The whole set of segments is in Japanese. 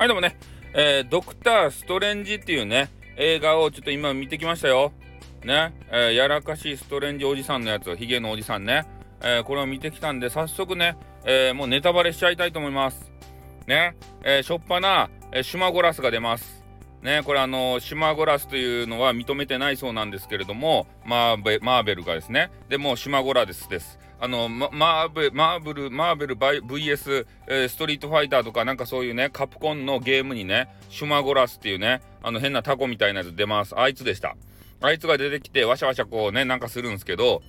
はい、どうもね、えー、ドクター・ストレンジっていうね、映画をちょっと今見てきましたよ。ね、えー、やらかしいストレンジおじさんのやつ、ヒゲのおじさんね、えー、これを見てきたんで、早速ね、えー、もうネタバレしちゃいたいと思います。ね、えー、しょっぱな、えー、シュマゴラスが出ます。ね、これあのシマゴラスというのは認めてないそうなんですけれども、マーベマーベルがですね、でもシマゴラスです。あの、マーベマーブル、マーベル VS、えー、ストリートファイターとかなんかそういうね、カプコンのゲームにね、シュマゴラスっていうね、あの変なタコみたいなやつ出ます。あいつでした。あいつが出てきて、わしゃわしゃこうね、なんかするんですけど、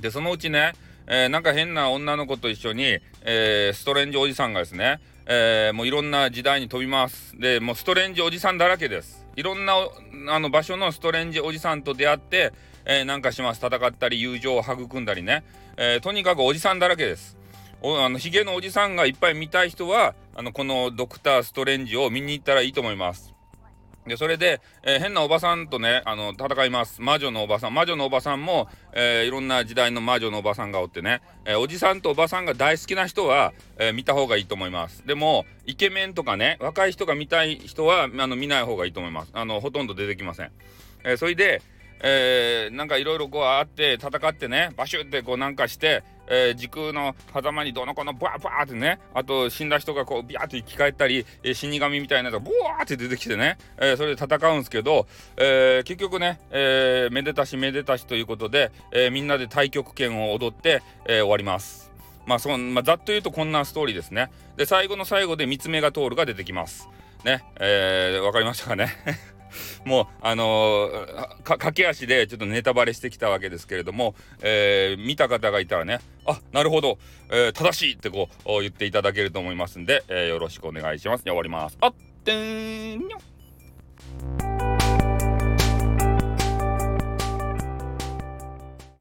で、そのうちね、えー、なんか変な女の子と一緒に、えー、ストレンジおじさんがですね、えー、もういろんな時代に飛びます。で、もうストレンジおじさんだらけです。いろんなあの場所のストレンジおじさんと出会って、えー、なんかします。戦ったり、友情を育んだりね。えー、とにかくおじさんだらけです。おあのヒゲのおじさんがいっぱい見たい人はあのこのドクター・ストレンジを見に行ったらいいと思います。でそれで、えー、変なおばさんとねあの戦います魔女のおばさん魔女のおばさんも、えー、いろんな時代の魔女のおばさんがおってね、えー、おじさんとおばさんが大好きな人は、え見た方がいいと思いますでもイケメンとかね若い人が見たい人はあの見ない方がいいと思いますあのほとんど出てきません、えそれでえー、なんかいろいろこうあって戦ってねバシュってこうなんかして、えー、時空の狭間にどの子のバーバーってねあと死んだ人がこうビャーって生き返ったり、えー、死神みたいなのがブワーって出てきてね、えー、それで戦うんですけど、えー、結局ね、えー、めでたしめでたしということで、えー、みんなで太極拳を踊って、えー、終わります。まあそまあ、ざっと言うとこんなストーリーですね。で最後の最後で三つ目が通るが出てきます。ね、えー、わかりましたかね？もうあのー、駆け足でちょっとネタバレしてきたわけですけれども、えー、見た方がいたらねあなるほど、えー、正しいってこう言っていただけると思いますんで、え、よろしくお願いします。終わります。あってんにょ